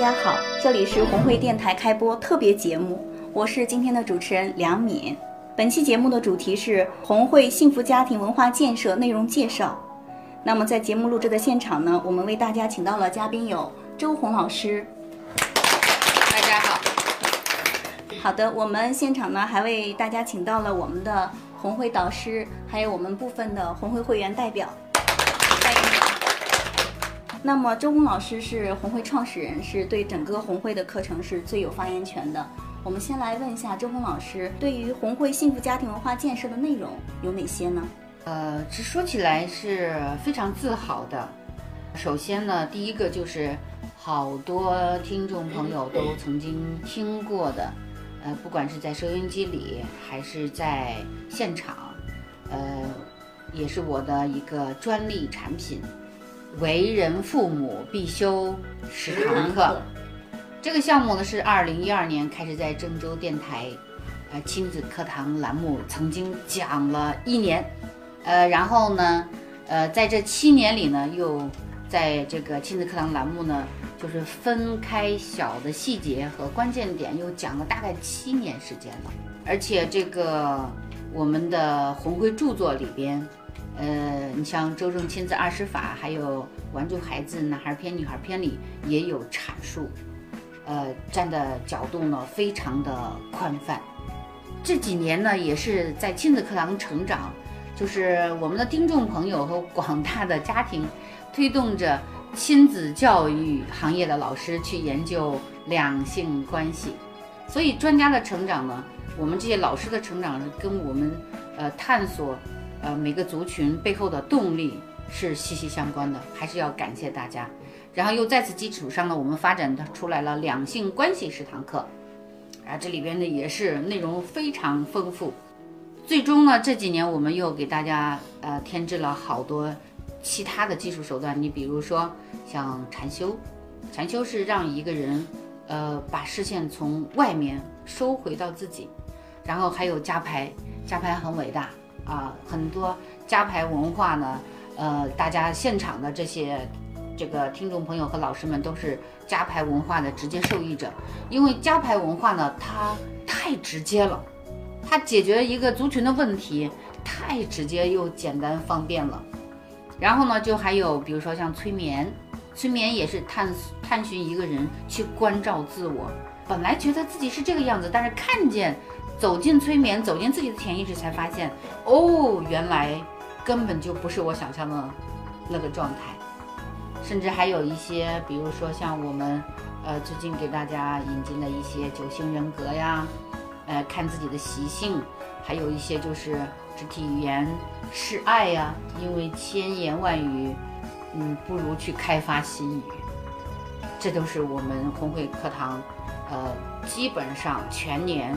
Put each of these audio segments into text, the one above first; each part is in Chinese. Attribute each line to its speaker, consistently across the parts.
Speaker 1: 家好，这里是红会电台开播特别节目，我是今天的主持人梁敏。本期节目的主题是红会幸福家庭文化建设内容介绍。那么在节目录制的现场呢，我们为大家请到了嘉宾有周红老师。
Speaker 2: 大家好。
Speaker 1: 好的，我们现场呢还为大家请到了我们的红会导师，还有我们部分的红会会员代表。那么周红老师是红会创始人，是对整个红会的课程是最有发言权的。我们先来问一下周红老师，对于红会幸福家庭文化建设的内容有哪些呢？
Speaker 2: 呃，这说起来是非常自豪的。首先呢，第一个就是好多听众朋友都曾经听过的，呃，不管是在收音机里还是在现场，呃，也是我的一个专利产品——为人父母必修十堂课。这个项目呢是二零一二年开始在郑州电台，呃亲子课堂栏目曾经讲了一年，呃然后呢，呃在这七年里呢又在这个亲子课堂栏目呢就是分开小的细节和关键点又讲了大概七年时间了，而且这个我们的红会著作里边，呃你像周正亲子二十法，还有玩具孩子男孩篇女孩篇里也有阐述。呃，站的角度呢非常的宽泛。这几年呢，也是在亲子课堂成长，就是我们的听众朋友和广大的家庭，推动着亲子教育行业的老师去研究两性关系。所以专家的成长呢，我们这些老师的成长是跟我们呃探索呃每个族群背后的动力是息息相关的，还是要感谢大家。然后又在此基础上呢，我们发展出来了两性关系十堂课，啊，这里边呢也是内容非常丰富。最终呢，这几年我们又给大家呃添置了好多其他的技术手段。你比如说像禅修，禅修是让一个人呃把视线从外面收回到自己，然后还有加牌，加牌很伟大啊，很多加牌文化呢，呃，大家现场的这些。这个听众朋友和老师们都是加牌文化的直接受益者，因为加牌文化呢，它太直接了，它解决一个族群的问题太直接又简单方便了。然后呢，就还有比如说像催眠，催眠也是探探寻一个人去关照自我，本来觉得自己是这个样子，但是看见走进催眠，走进自己的潜意识，才发现哦，原来根本就不是我想象的那个状态。甚至还有一些，比如说像我们，呃，最近给大家引进的一些九型人格呀，呃，看自己的习性，还有一些就是肢体语言示爱呀。因为千言万语，嗯，不如去开发心语。这都是我们红会课堂，呃，基本上全年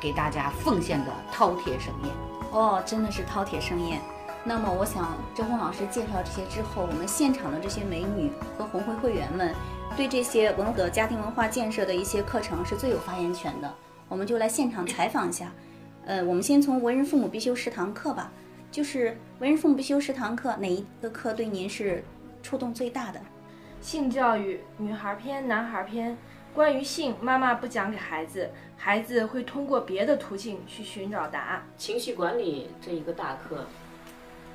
Speaker 2: 给大家奉献的饕餮盛宴。
Speaker 1: 哦，真的是饕餮盛宴。那么，我想周红老师介绍这些之后，我们现场的这些美女和红会会员们，对这些文的家庭文化建设的一些课程是最有发言权的。我们就来现场采访一下。呃，我们先从为人父母必修十堂课吧，就是为人父母必修十堂课，哪一个课对您是触动最大的？
Speaker 3: 性教育，女孩篇、男孩篇。关于性，妈妈不讲给孩子，孩子会通过别的途径去寻找答案。
Speaker 4: 情绪管理这一个大课。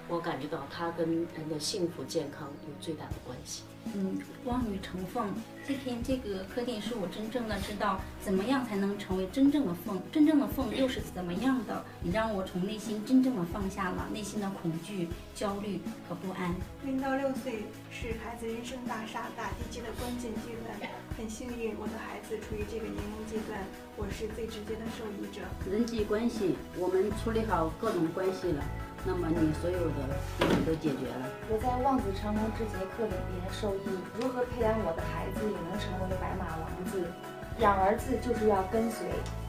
Speaker 4: 我感觉到它跟人的幸福健康有最大的关系。
Speaker 5: 嗯，望女成凤这篇这个课件是我真正的知道怎么样才能成为真正的凤，真正的凤又是怎么样的？你让我从内心真正的放下了内心的恐惧、焦虑和不安。
Speaker 6: 零到六岁是孩子人生大厦大地基的关键阶段，很幸运我的孩子处于这个年龄阶段，我是最直接的受益者。
Speaker 7: 人际关系，我们处理好各种关系了。那么你所有的问题都解决了。
Speaker 8: 我在望子成龙这节课里边受益，如何培养我的孩子也能成为白马王子？养儿子就是要跟随。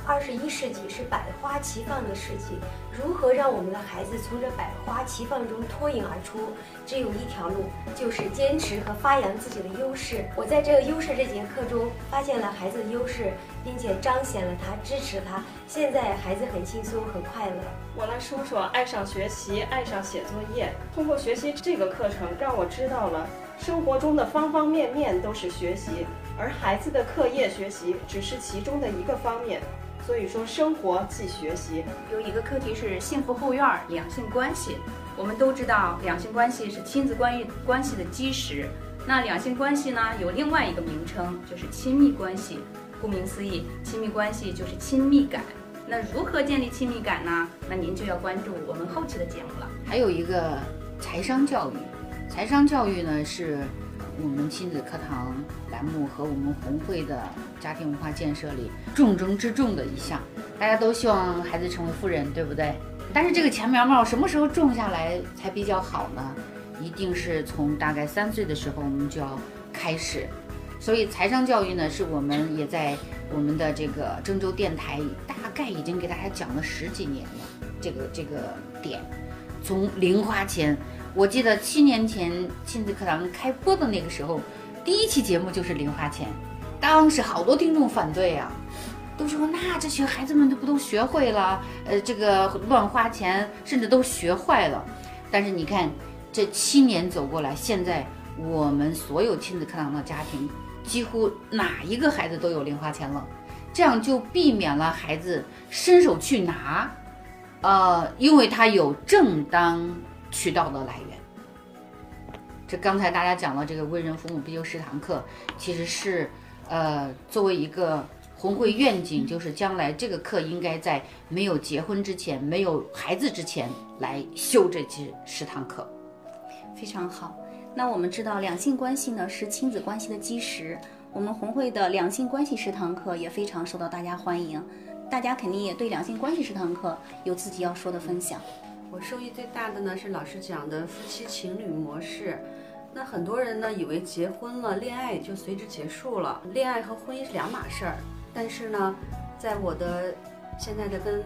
Speaker 9: 二十一世纪是百花齐放的世纪，如何让我们的孩子从这百花齐放中脱颖而出？只有一条路，就是坚持和发扬自己的优势。我在这个优势这节课中发现了孩子的优势，并且彰显了他，支持他。现在孩子很轻松，很快乐。
Speaker 10: 我来说说爱上学习，爱上写作业。通过学习这个课程，让我知道了生活中的方方面面都是学习，而孩子的课业学习只是其中的一个方面。所以说，生活即学习。
Speaker 11: 有一个课题是幸福后院两性关系。我们都知道，两性关系是亲子关系关系的基石。那两性关系呢，有另外一个名称，就是亲密关系。顾名思义，亲密关系就是亲密感。那如何建立亲密感呢？那您就要关注我们后期的节目了。
Speaker 2: 还有一个财商教育，财商教育呢是。我们亲子课堂栏目和我们红会的家庭文化建设里重中之重的一项，大家都希望孩子成为富人，对不对？但是这个钱苗苗什么时候种下来才比较好呢？一定是从大概三岁的时候我们就要开始。所以财商教育呢，是我们也在我们的这个郑州电台大概已经给大家讲了十几年了。这个这个点，从零花钱。我记得七年前亲子课堂开播的那个时候，第一期节目就是零花钱，当时好多听众反对呀，都说那这些孩子们都不都学会了，呃，这个乱花钱，甚至都学坏了。但是你看这七年走过来，现在我们所有亲子课堂的家庭，几乎哪一个孩子都有零花钱了，这样就避免了孩子伸手去拿，呃，因为他有正当。渠道的来源，这刚才大家讲了这个为人父母必修十堂课，其实是，呃，作为一个红会愿景，就是将来这个课应该在没有结婚之前、没有孩子之前来修这十十堂课，
Speaker 1: 非常好。那我们知道两性关系呢是亲子关系的基石，我们红会的两性关系十堂课也非常受到大家欢迎，大家肯定也对两性关系十堂课有自己要说的分享。
Speaker 7: 我受益最大的呢是老师讲的夫妻情侣模式。那很多人呢以为结婚了，恋爱就随之结束了，恋爱和婚姻是两码事儿。但是呢，在我的现在的跟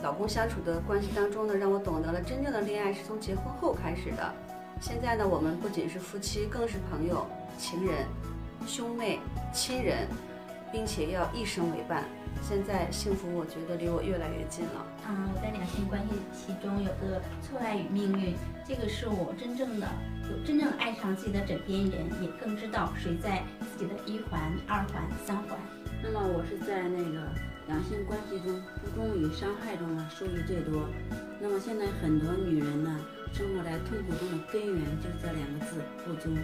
Speaker 7: 老公相处的关系当中呢，让我懂得了真正的恋爱是从结婚后开始的。现在呢，我们不仅是夫妻，更是朋友、情人、兄妹、亲人，并且要一生为伴。现在幸福，我觉得离我越来越近了。
Speaker 5: 嗯，我在两性关系其中有个错爱与命运，这个是我真正的有真正爱上自己的枕边人，也更知道谁在自己的一环、二环、三环。
Speaker 7: 那么我是在那个两性关系中不公与伤害中呢受益最多。那么现在很多女人呢，生活在痛苦中的根源就是这两个字不忠。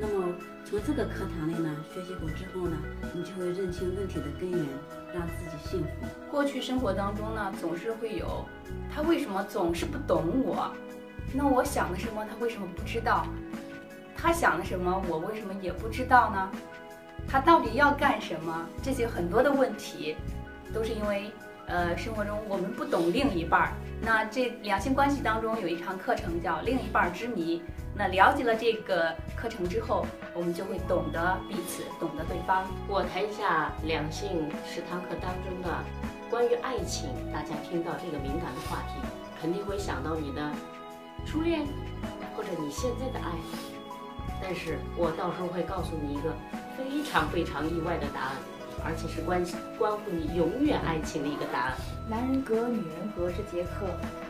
Speaker 7: 那么从这个课堂里呢学习过之后呢，你就会认清问题的根源。让自己幸福。
Speaker 11: 过去生活当中呢，总是会有他为什么总是不懂我？那我想的什么，他为什么不知道？他想的什么，我为什么也不知道呢？他到底要干什么？这些很多的问题，都是因为呃，生活中我们不懂另一半儿。那这两性关系当中有一堂课程叫《另一半之谜》。那了解了这个课程之后，我们就会懂得彼此，懂得对方。
Speaker 4: 我谈一下两性十堂课当中的关于爱情，大家听到这个敏感的话题，肯定会想到你的初恋，或者你现在的爱。但是我到时候会告诉你一个非常非常意外的答案，而且是关关乎你永远爱情的一个答案。
Speaker 8: 男人格、女人格这节课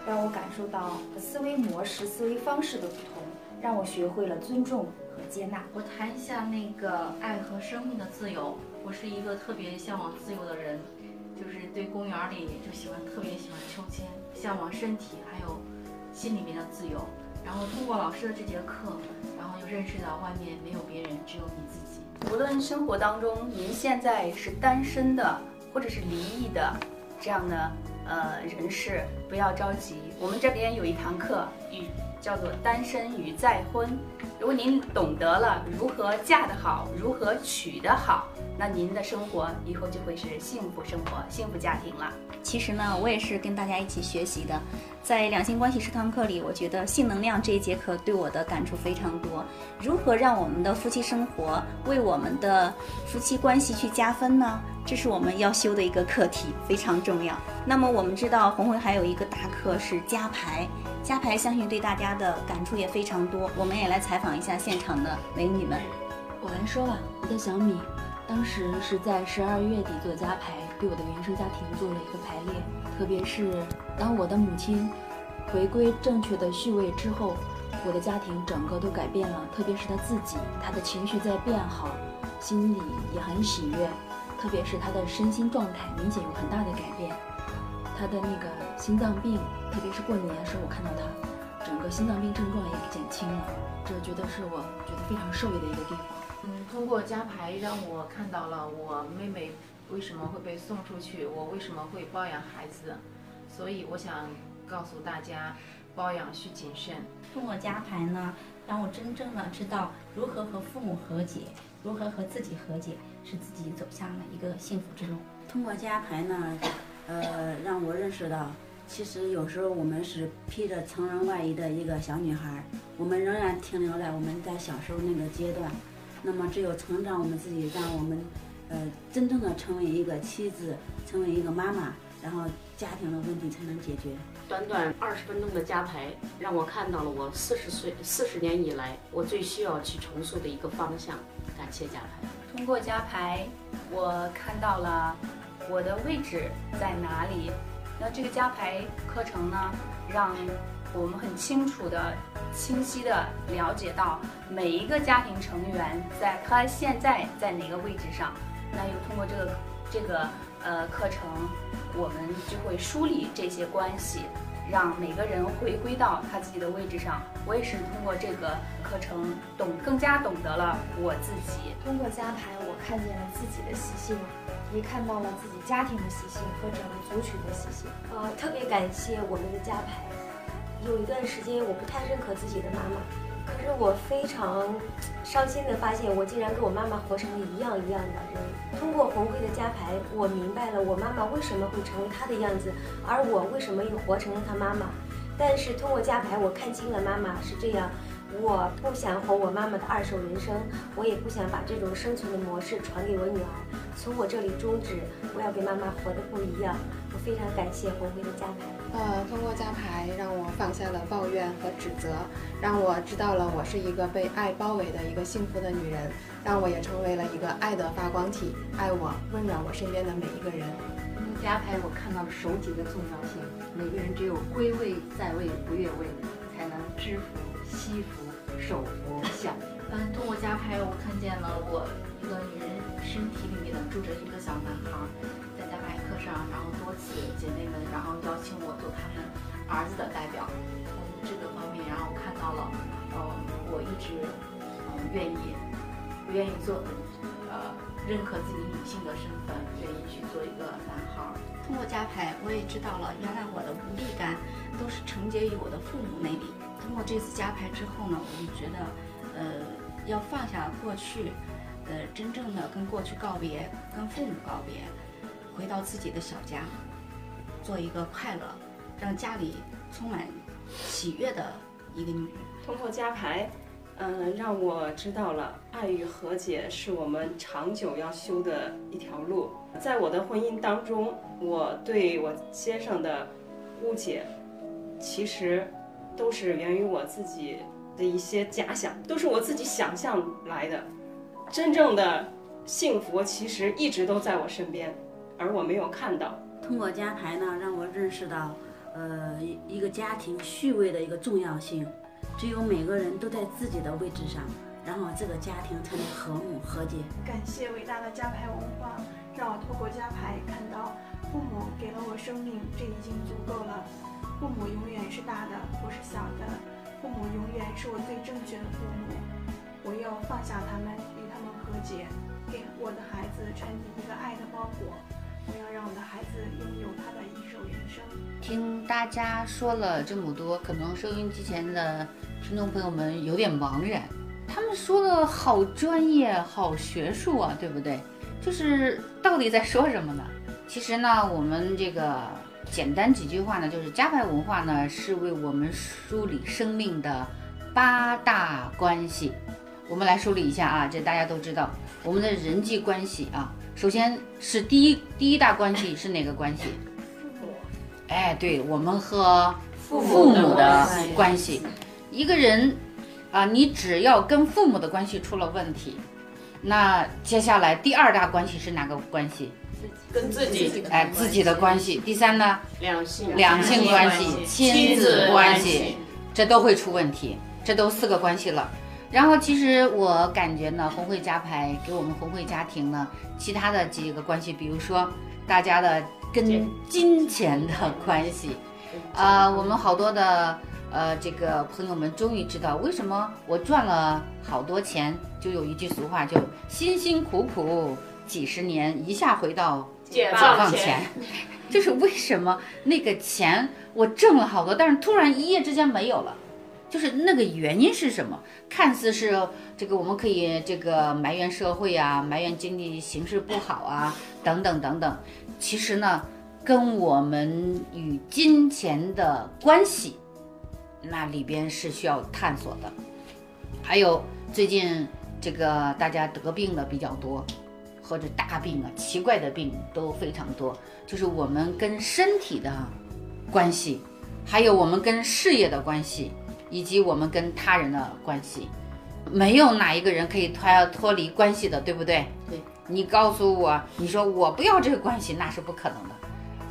Speaker 8: 让我感受到思维模式、思维方式的不同。让我学会了尊重和接纳。
Speaker 12: 我谈一下那个爱和生命的自由。我是一个特别向往自由的人，就是对公园里就喜欢特别喜欢秋千，向往身体还有心里面的自由。然后通过老师的这节课，然后又认识到外面没有别人，只有你自己。
Speaker 11: 无论生活当中您现在是单身的，或者是离异的这样的呃人士，不要着急，我们这边有一堂课与。叫做单身与再婚。如果您懂得了如何嫁得好，如何娶得好，那您的生活以后就会是幸福生活、幸福家庭了。
Speaker 1: 其实呢，我也是跟大家一起学习的。在两性关系十堂课里，我觉得性能量这一节课对我的感触非常多。如何让我们的夫妻生活为我们的夫妻关系去加分呢？这是我们要修的一个课题，非常重要。那么我们知道红会还有一个大课是加牌，加牌相信对大家的感触也非常多。我们也来采访一下现场的美女们。
Speaker 13: 我来说吧，我的小米，当时是在十二月底做加牌，对我的原生家庭做了一个排列。特别是当我的母亲回归正确的序位之后，我的家庭整个都改变了。特别是他自己，他的情绪在变好，心里也很喜悦。特别是他的身心状态明显有很大的改变。他的那个心脏病，特别是过年的时候，我看到他整个心脏病症状也减轻了，这觉得是我觉得非常受益的一个地方。
Speaker 12: 嗯，通过加牌让我看到了我妹妹为什么会被送出去，我为什么会包养孩子，所以我想告诉大家，包养需谨慎。
Speaker 5: 通过加牌呢，让我真正的知道如何和父母和解，如何和自己和解，使自己走向了一个幸福之路。
Speaker 14: 通过加牌呢，呃，让我认识到，其实有时候我们是披着成人外衣的一个小女孩，我们仍然停留在我们在小时候那个阶段。那么，只有成长我们自己，让我们，呃，真正的成为一个妻子，成为一个妈妈，然后家庭的问题才能解决。
Speaker 4: 短短二十分钟的加牌，让我看到了我四十岁、四十年以来我最需要去重塑的一个方向。感谢加牌。
Speaker 11: 通过加牌，我看到了我的位置在哪里。那这个加牌课程呢，让我们很清楚的、清晰的了解到每一个家庭成员在他现在在哪个位置上。那又通过这个这个呃课程，我们就会梳理这些关系，让每个人回归到他自己的位置上。我也是通过这个课程懂更加懂得了我自己。
Speaker 8: 通过加牌，我看见了自己的习性，也看到了自己家庭的习性和整个族群的习性。
Speaker 9: 呃，特别感谢我们的加牌。有一段时间我不太认可自己的妈妈，可是我非常伤心的发现，我竟然跟我妈妈活成了一样一样的人。通过红会的加牌，我明白了我妈妈为什么会成为她的样子，而我为什么又活成了她妈妈。但是通过加牌，我看清了妈妈是这样。我不想活我妈妈的二手人生，我也不想把这种生存的模式传给我女儿。从我这里终止，我要给妈妈活得不一样。我非常感谢红辉的加牌。
Speaker 15: 呃，通过加牌让我放下了抱怨和指责，让我知道了我是一个被爱包围的一个幸福的女人，让我也成为了一个爱的发光体，爱我，温暖我身边的每一个人。
Speaker 16: 通过加牌，我看到了守节的重要性。每个人只有归位在位不越位，才能知福。惜福、守福、享福。
Speaker 12: 嗯，通过加牌，我看见了我一个女人身体里面的住着一个小男孩，上，然后多次姐妹们，然后邀请我做他们儿子的代表。从这个方面，然后看到了，呃，我一直嗯愿意，不愿意做，呃，认可自己女性的身份，愿意去做一个男孩。
Speaker 5: 通过加牌，我也知道了，原来我的无力感都是承接于我的父母那里。通过这次加牌之后呢，我就觉得，呃，要放下过去，呃，真正的跟过去告别，跟父母告别，回到自己的小家，做一个快乐，让家里充满喜悦的一个女人。
Speaker 10: 通过加牌，嗯，让我知道了爱与和解是我们长久要修的一条路。在我的婚姻当中，我对我先生的误解，其实。都是源于我自己的一些假想，都是我自己想象来的。真正的幸福其实一直都在我身边，而我没有看到。
Speaker 14: 通过家牌呢，让我认识到，呃，一个家庭序位的一个重要性。只有每个人都在自己的位置上，然后这个家庭才能和睦和解。
Speaker 6: 感谢伟大的家牌文化，让我透过家牌看到父母给了我生命，这已经足够了。父母永远是大的，不是小的。父母永远是我最正确的父母。我要放下他们，与他们和解，给我的孩子传递一个爱的包裹。我要让我的孩子拥有他的一首人生。
Speaker 2: 听大家说了这么多，可能收音机前的听众朋友们有点茫然。他们说的好专业，好学术啊，对不对？就是到底在说什么呢？其实呢，我们这个。简单几句话呢，就是加牌文化呢是为我们梳理生命的八大关系。我们来梳理一下啊，这大家都知道，我们的人际关系啊，首先是第一第一大关系是哪个关系？父母哎，对我们和父母的关系。一个人啊，你只要跟父母的关系出了问题，那接下来第二大关系是哪个关系？
Speaker 4: 跟自己
Speaker 2: 哎，自己的关系。第三呢？
Speaker 4: 两性
Speaker 2: 两性关系、亲子关系，这都会出问题。这都四个关系了。然后其实我感觉呢，红会家牌给我们红会家庭呢，其他的几个关系，比如说大家的跟金钱。的关系，呃，我们好多的呃这个朋友们终于知道为什么我赚了好多钱，就有一句俗话，就辛辛苦苦几十年，一下回到
Speaker 4: 解
Speaker 2: 放前，就是为什么那个钱我挣了好多，但是突然一夜之间没有了。就是那个原因是什么？看似是这个，我们可以这个埋怨社会啊，埋怨经济形势不好啊，等等等等。其实呢，跟我们与金钱的关系，那里边是需要探索的。还有最近这个大家得病的比较多，或者大病啊、奇怪的病都非常多，就是我们跟身体的关系，还有我们跟事业的关系。以及我们跟他人的关系，没有哪一个人可以脱脱离关系的，对不对？
Speaker 4: 对。
Speaker 2: 你告诉我，你说我不要这个关系，那是不可能的。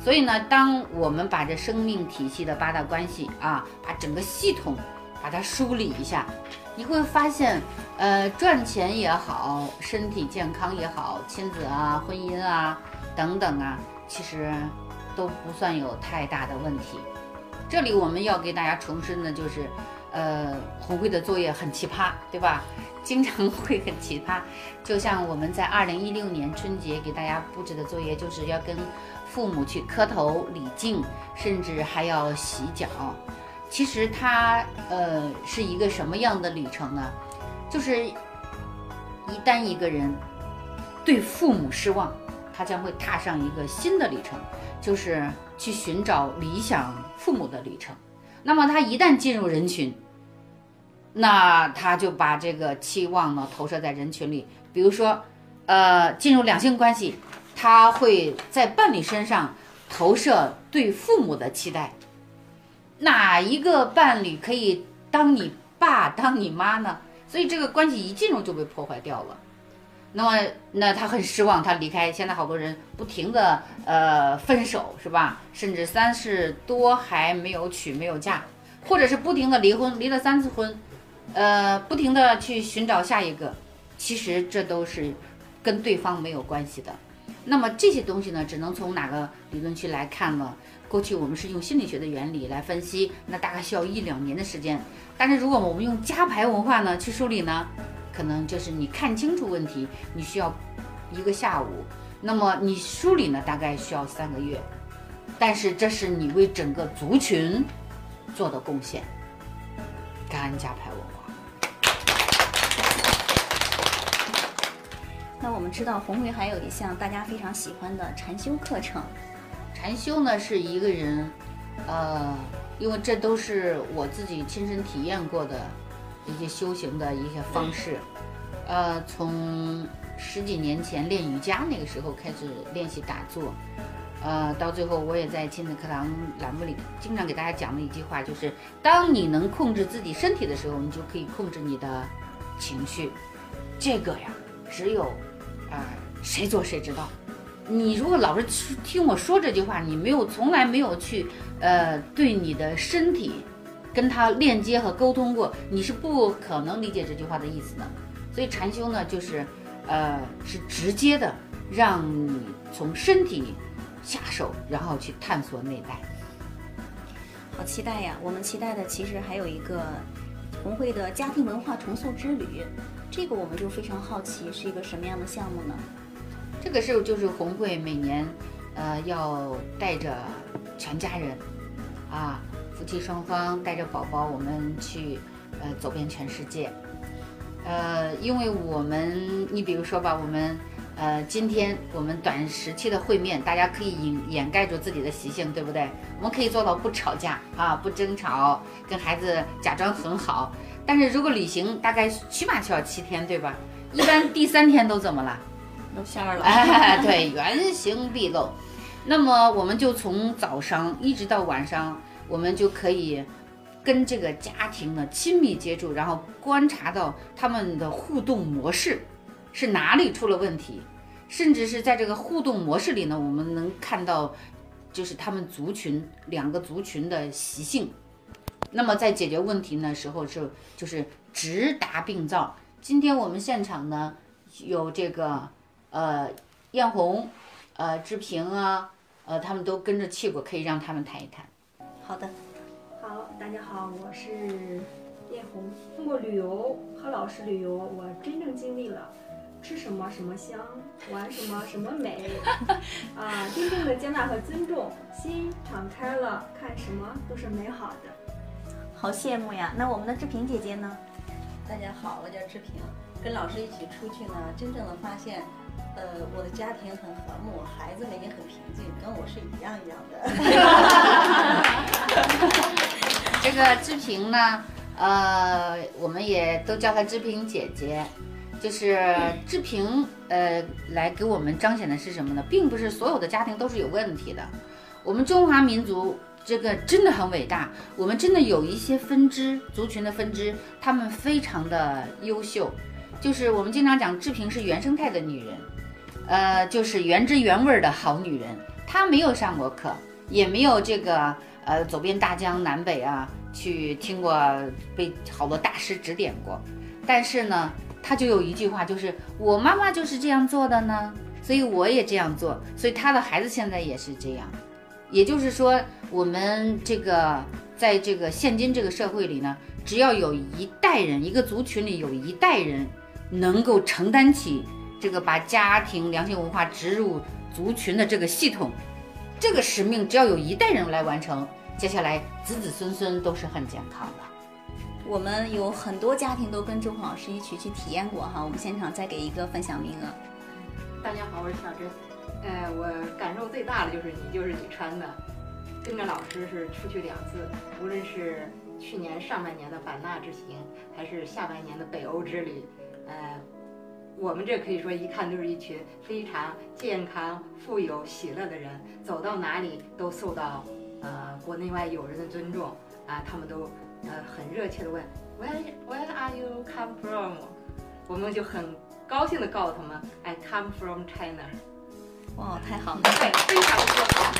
Speaker 2: 所以呢，当我们把这生命体系的八大关系啊，把整个系统把它梳理一下，你会发现，呃，赚钱也好，身体健康也好，亲子啊、婚姻啊等等啊，其实都不算有太大的问题。这里我们要给大家重申的就是，呃，红会的作业很奇葩，对吧？经常会很奇葩。就像我们在二零一六年春节给大家布置的作业，就是要跟父母去磕头礼敬，甚至还要洗脚。其实它呃是一个什么样的旅程呢？就是一旦一个人对父母失望，他将会踏上一个新的旅程，就是。去寻找理想父母的旅程，那么他一旦进入人群，那他就把这个期望呢投射在人群里。比如说，呃，进入两性关系，他会在伴侣身上投射对父母的期待。哪一个伴侣可以当你爸当你妈呢？所以这个关系一进入就被破坏掉了。那么，那他很失望，他离开。现在好多人不停的呃分手，是吧？甚至三十多还没有娶，没有嫁，或者是不停的离婚，离了三次婚，呃，不停的去寻找下一个。其实这都是跟对方没有关系的。那么这些东西呢，只能从哪个理论去来看呢？过去我们是用心理学的原理来分析，那大概需要一两年的时间。但是如果我们用加牌文化呢去梳理呢？可能就是你看清楚问题，你需要一个下午，那么你梳理呢，大概需要三个月，但是这是你为整个族群做的贡献。感恩加牌文化。
Speaker 1: 那我们知道红梅还有一项大家非常喜欢的禅修课程。
Speaker 2: 禅修呢是一个人，呃，因为这都是我自己亲身体验过的。一些修行的一些方式，呃，从十几年前练瑜伽那个时候开始练习打坐，呃，到最后我也在亲子课堂栏目里经常给大家讲的一句话，就是当你能控制自己身体的时候，你就可以控制你的情绪。这个呀，只有啊谁做谁知道。你如果老是听我说这句话，你没有从来没有去呃对你的身体。跟他链接和沟通过，你是不可能理解这句话的意思的。所以禅修呢，就是，呃，是直接的让你从身体下手，然后去探索内在。
Speaker 1: 好期待呀！我们期待的其实还有一个红会的家庭文化重塑之旅，这个我们就非常好奇是一个什么样的项目呢？
Speaker 2: 这个是就是红会每年，呃，要带着全家人，啊。夫妻双方带着宝宝，我们去，呃，走遍全世界。呃，因为我们，你比如说吧，我们，呃，今天我们短时期的会面，大家可以掩掩盖住自己的习性，对不对？我们可以做到不吵架啊，不争吵，跟孩子假装很好。但是如果旅行，大概起码需要七天，对吧？一般第三天都怎么了？
Speaker 1: 露馅儿了。
Speaker 2: 哎，对，原形毕露。那么我们就从早上一直到晚上，我们就可以跟这个家庭呢亲密接触，然后观察到他们的互动模式是哪里出了问题，甚至是在这个互动模式里呢，我们能看到就是他们族群两个族群的习性。那么在解决问题的时候是就是直达病灶。今天我们现场呢有这个呃艳红。呃，志平啊，呃，他们都跟着去过，可以让他们谈一谈。
Speaker 1: 好的，
Speaker 17: 大家好，我是艳红。通过旅游和老师旅游，我真正经历了吃什么什么香，玩什么什么美，啊，真正的接纳和尊重，心敞开了，看什么都是美好的。
Speaker 1: 好羡慕呀！那我们的志平姐姐呢？
Speaker 18: 大家好，我叫志平，跟老师一起出去呢，真正的发现。呃，我的家庭很和睦，孩子们也很平静，跟我是一样一样
Speaker 2: 的。这个志平呢，呃，我们也都叫她志平姐姐。就是志平，呃，来给我们彰显的是什么呢？并不是所有的家庭都是有问题的。我们中华民族这个真的很伟大，我们真的有一些分支族群的分支，他们非常的优秀。就是我们经常讲，志平是原生态的女人。呃，就是原汁原味的好女人，她没有上过课，也没有这个呃走遍大江南北啊，去听过被好多大师指点过，但是呢，他就有一句话，就是我妈妈就是这样做的呢，所以我也这样做，所以他的孩子现在也是这样，也就是说，我们这个在这个现今这个社会里呢，只要有一代人，一个族群里有一代人能够承担起。这个把家庭良性文化植入族群的这个系统，这个使命只要有一代人来完成，接下来子子孙孙都是很健康的。
Speaker 1: 我们有很多家庭都跟周红老师一起去体验过哈，我们现场再给一个分享名额。
Speaker 16: 大家好，我是小珍。呃，我感受最大的就是你就是你穿的，跟着老师是出去两次，无论是去年上半年的版纳之行，还是下半年的北欧之旅，呃。我们这可以说一看就是一群非常健康、富有、喜乐的人，走到哪里都受到呃国内外友人的尊重啊，他们都呃很热切的问 Where Where are you come from？我们就很高兴的告诉他们 I come from China。
Speaker 1: 哇，太好了，
Speaker 16: 对，非常自豪。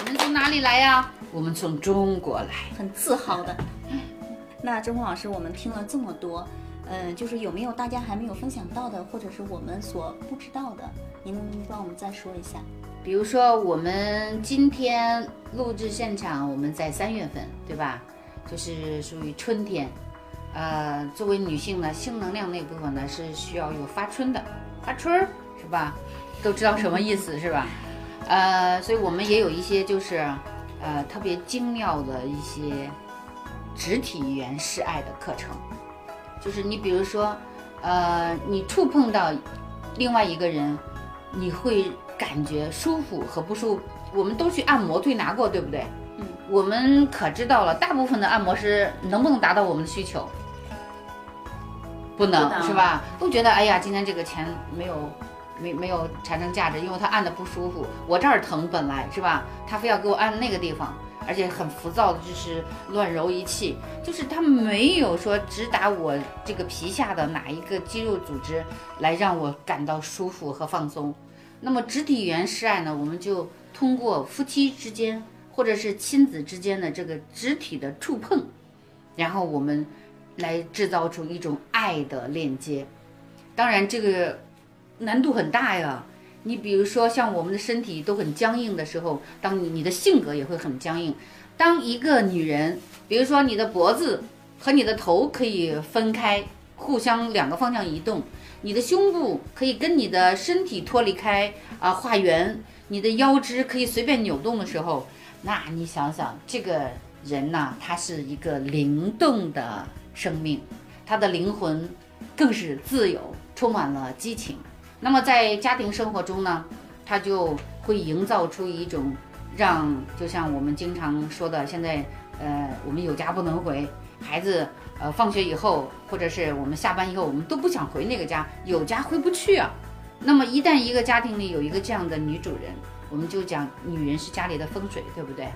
Speaker 2: 我们从哪里来呀？我们从中国来，
Speaker 1: 很自豪的。那周峰老师，我们听了这么多。嗯，就是有没有大家还没有分享到的，或者是我们所不知道的，您能帮我们再说一下。
Speaker 2: 比如说，我们今天录制现场，我们在三月份，对吧？就是属于春天。呃，作为女性呢，性能量那部分呢是需要有发春的，发春儿是吧？都知道什么意思是吧？呃，所以我们也有一些就是呃特别精妙的一些肢体语言示爱的课程。就是你，比如说，呃，你触碰到另外一个人，你会感觉舒服和不舒服。我们都去按摩推拿过，对不对？
Speaker 1: 嗯。
Speaker 2: 我们可知道了，大部分的按摩师能不能达到我们的需求？不能，是吧？都觉得哎呀，今天这个钱没有，没没有产生价值，因为他按的不舒服。我这儿疼本来是吧？他非要给我按那个地方。而且很浮躁的，就是乱揉一气，就是他没有说直达我这个皮下的哪一个肌肉组织来让我感到舒服和放松。那么肢体语言示爱呢？我们就通过夫妻之间或者是亲子之间的这个肢体的触碰，然后我们来制造出一种爱的链接。当然，这个难度很大呀。你比如说，像我们的身体都很僵硬的时候，当你你的性格也会很僵硬。当一个女人，比如说你的脖子和你的头可以分开，互相两个方向移动，你的胸部可以跟你的身体脱离开啊，画圆，你的腰肢可以随便扭动的时候，那你想想，这个人呐，他是一个灵动的生命，他的灵魂更是自由，充满了激情。那么在家庭生活中呢，他就会营造出一种让，就像我们经常说的，现在呃，我们有家不能回，孩子呃放学以后，或者是我们下班以后，我们都不想回那个家，有家回不去啊。那么一旦一个家庭里有一个这样的女主人，我们就讲女人是家里的风水，对不对？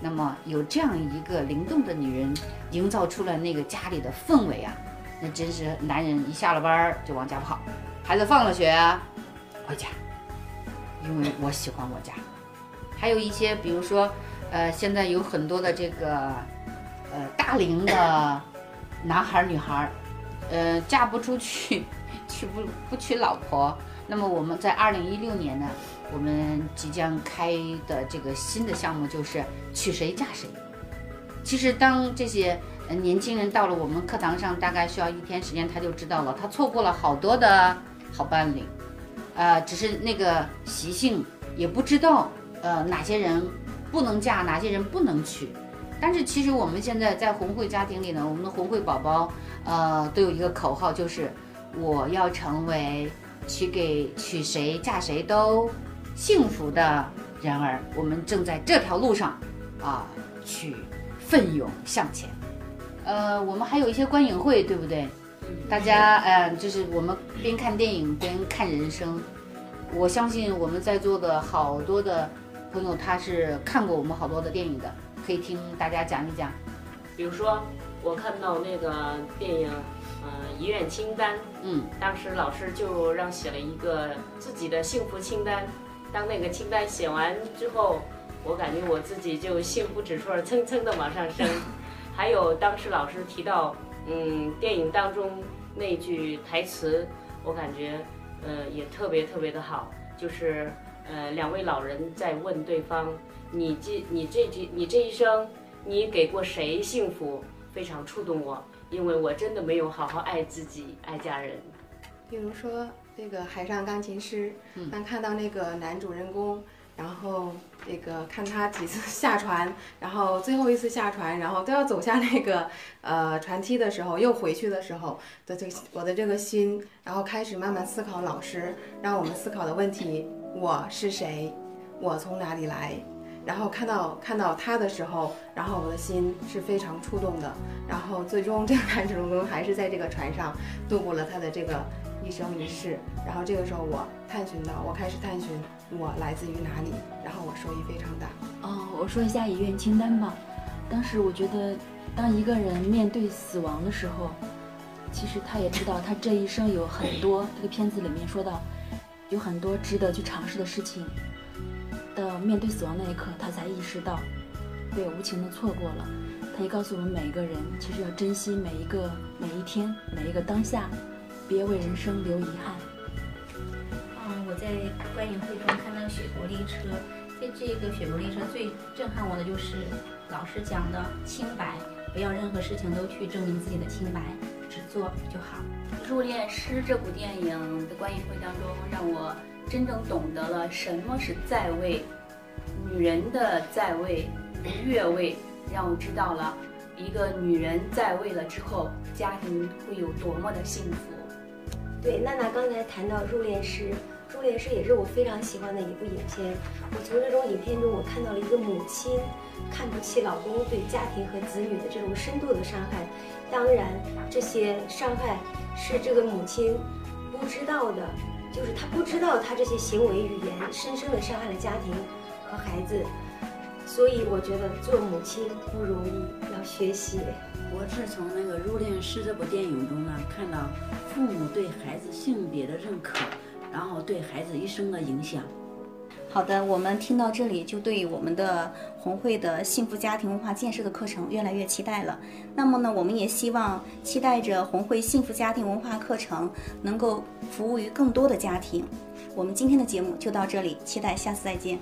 Speaker 2: 那么有这样一个灵动的女人，营造出了那个家里的氛围啊，那真是男人一下了班儿就往家跑，孩子放了学回家，因为我喜欢我家。还有一些，比如说，呃，现在有很多的这个，呃，大龄的男孩女孩，呃，嫁不出去，娶不不娶老婆。那么我们在二零一六年呢，我们即将开的这个新的项目就是娶谁嫁谁。其实当这些年轻人到了我们课堂上，大概需要一天时间，他就知道了，他错过了好多的好伴侣，呃，只是那个习性也不知道，呃，哪些人不能嫁，哪些人不能娶。但是其实我们现在在红会家庭里呢，我们的红会宝宝，呃，都有一个口号，就是我要成为。娶给娶谁嫁谁都幸福的人儿，我们正在这条路上啊，去奋勇向前。呃，我们还有一些观影会，对不对？大家，呃，就是我们边看电影边看人生。我相信我们在座的好多的朋友，他是看过我们好多的电影的，可以听大家讲一讲。
Speaker 4: 比如说，我看到那个电影。嗯，遗愿清单，
Speaker 2: 嗯，
Speaker 4: 当时老师就让写了一个自己的幸福清单。当那个清单写完之后，我感觉我自己就幸福指数蹭蹭的往上升。还有当时老师提到，嗯，电影当中那句台词，我感觉，呃，也特别特别的好，就是呃，两位老人在问对方，你这你这句你这一生，你给过谁幸福？非常触动我。因为我真的没有好好爱自己、爱家人。
Speaker 15: 比如说那个《海上钢琴师》，当看到那个男主人公，然后那个看他几次 下船，然后最后一次下船，然后都要走下那个呃船梯的时候，又回去的时候的这我的这个心，然后开始慢慢思考老师让我们思考的问题：我是谁？我从哪里来？然后看到看到他的时候，然后我的心是非常触动的。然后最终 这个男主人公还是在这个船上度过了他的这个一生一世。然后这个时候我探寻到，我开始探寻我来自于哪里。然后我收益非常大。
Speaker 13: 哦，我说一下遗愿清单吧。当时我觉得，当一个人面对死亡的时候，其实他也知道他这一生有很多。这个片子里面说到，有很多值得去尝试的事情。到面对死亡那一刻，他才意识到被无情的错过了。他也告诉我们每一个人，其实要珍惜每一个每一天，每一个当下，别为人生留遗憾。
Speaker 5: 嗯，我在观影会中看到雪国列车，在这个雪国列车最震撼我的就是老师讲的清白，不要任何事情都去证明自己的清白，只做就好。
Speaker 11: 《入殓师》这部电影的观影会当中，让我。真正懂得了什么是在位，女人的在位、越位，让我知道了一个女人在位了之后，家庭会有多么的幸福。
Speaker 9: 对，娜娜刚才谈到《入殓师》，《入殓师》也是我非常喜欢的一部影片。我从这种影片中，我看到了一个母亲看不起老公对家庭和子女的这种深度的伤害。当然，这些伤害是这个母亲不知道的。就是他不知道，他这些行为语言深深的伤害了家庭和孩子，所以我觉得做母亲不容易，要学习。
Speaker 14: 我是从那个《入殓师》这部电影中呢，看到父母对孩子性别的认可，然后对孩子一生的影响。
Speaker 1: 好的，我们听到这里就对我们的红会的幸福家庭文化建设的课程越来越期待了。那么呢，我们也希望期待着红会幸福家庭文化课程能够服务于更多的家庭。我们今天的节目就到这里，期待下次再见。